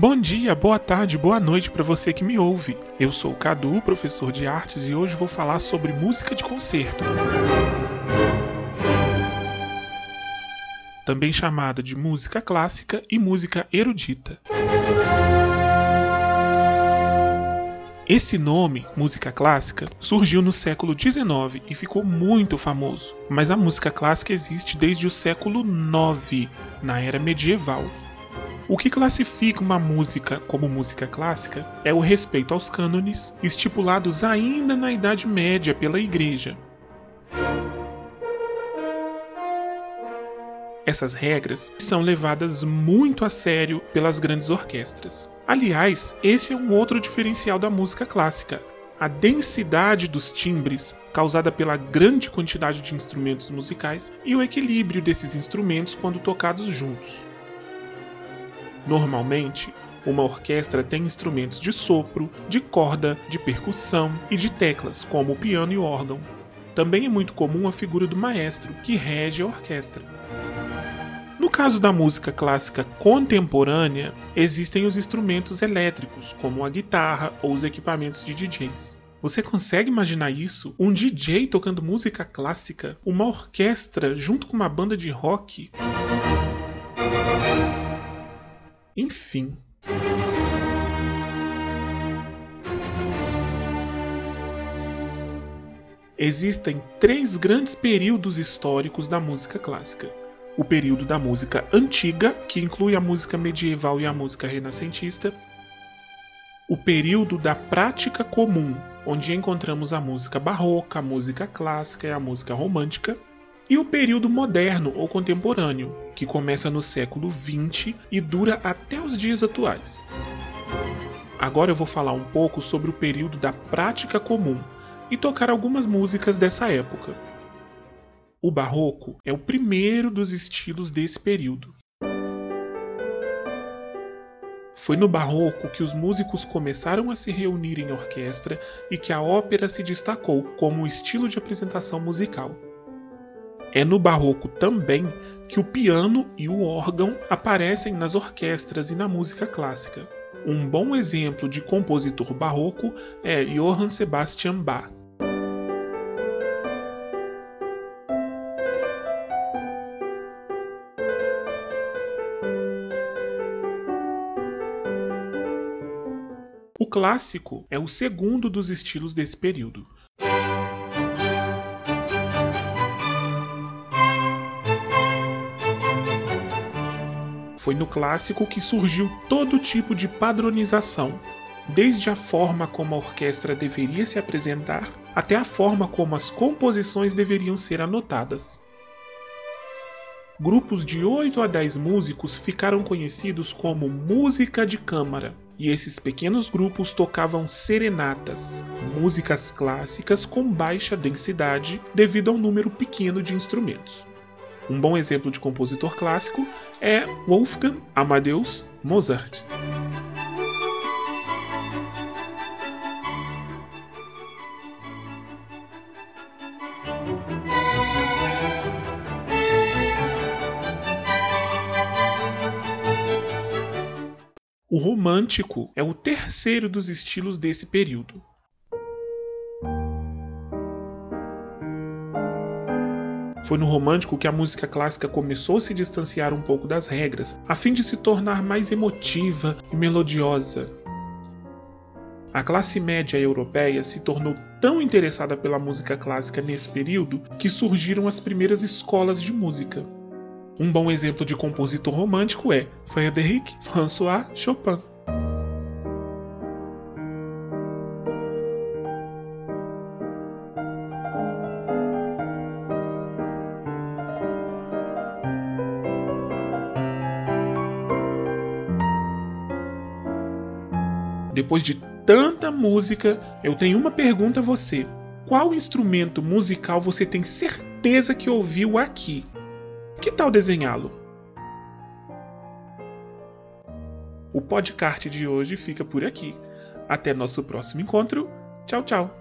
Bom dia, boa tarde, boa noite para você que me ouve. Eu sou o Cadu, professor de artes, e hoje vou falar sobre música de concerto. Também chamada de música clássica e música erudita. Esse nome, música clássica, surgiu no século XIX e ficou muito famoso, mas a música clássica existe desde o século IX, na era medieval. O que classifica uma música como música clássica é o respeito aos cânones estipulados ainda na Idade Média pela Igreja. Essas regras são levadas muito a sério pelas grandes orquestras. Aliás, esse é um outro diferencial da música clássica. A densidade dos timbres, causada pela grande quantidade de instrumentos musicais, e o equilíbrio desses instrumentos quando tocados juntos. Normalmente, uma orquestra tem instrumentos de sopro, de corda, de percussão e de teclas, como o piano e o órgão. Também é muito comum a figura do maestro, que rege a orquestra. No caso da música clássica contemporânea, existem os instrumentos elétricos, como a guitarra ou os equipamentos de DJs. Você consegue imaginar isso? Um DJ tocando música clássica? Uma orquestra junto com uma banda de rock? Enfim. Existem três grandes períodos históricos da música clássica. O período da música antiga, que inclui a música medieval e a música renascentista. O período da prática comum, onde encontramos a música barroca, a música clássica e a música romântica e o período moderno ou contemporâneo, que começa no século XX e dura até os dias atuais. Agora eu vou falar um pouco sobre o período da prática comum e tocar algumas músicas dessa época. O barroco é o primeiro dos estilos desse período. Foi no barroco que os músicos começaram a se reunir em orquestra e que a ópera se destacou como estilo de apresentação musical. É no barroco também que o piano e o órgão aparecem nas orquestras e na música clássica. Um bom exemplo de compositor barroco é Johann Sebastian Bach. O clássico é o segundo dos estilos desse período. Foi no clássico que surgiu todo tipo de padronização, desde a forma como a orquestra deveria se apresentar até a forma como as composições deveriam ser anotadas. Grupos de 8 a 10 músicos ficaram conhecidos como música de câmara, e esses pequenos grupos tocavam serenatas, músicas clássicas com baixa densidade devido ao número pequeno de instrumentos. Um bom exemplo de compositor clássico é Wolfgang Amadeus Mozart. O romântico é o terceiro dos estilos desse período. Foi no romântico que a música clássica começou a se distanciar um pouco das regras, a fim de se tornar mais emotiva e melodiosa. A classe média europeia se tornou tão interessada pela música clássica nesse período que surgiram as primeiras escolas de música. Um bom exemplo de compositor romântico é Frédéric François Chopin. Depois de tanta música, eu tenho uma pergunta a você. Qual instrumento musical você tem certeza que ouviu aqui? Que tal desenhá-lo? O podcast de hoje fica por aqui. Até nosso próximo encontro. Tchau, tchau.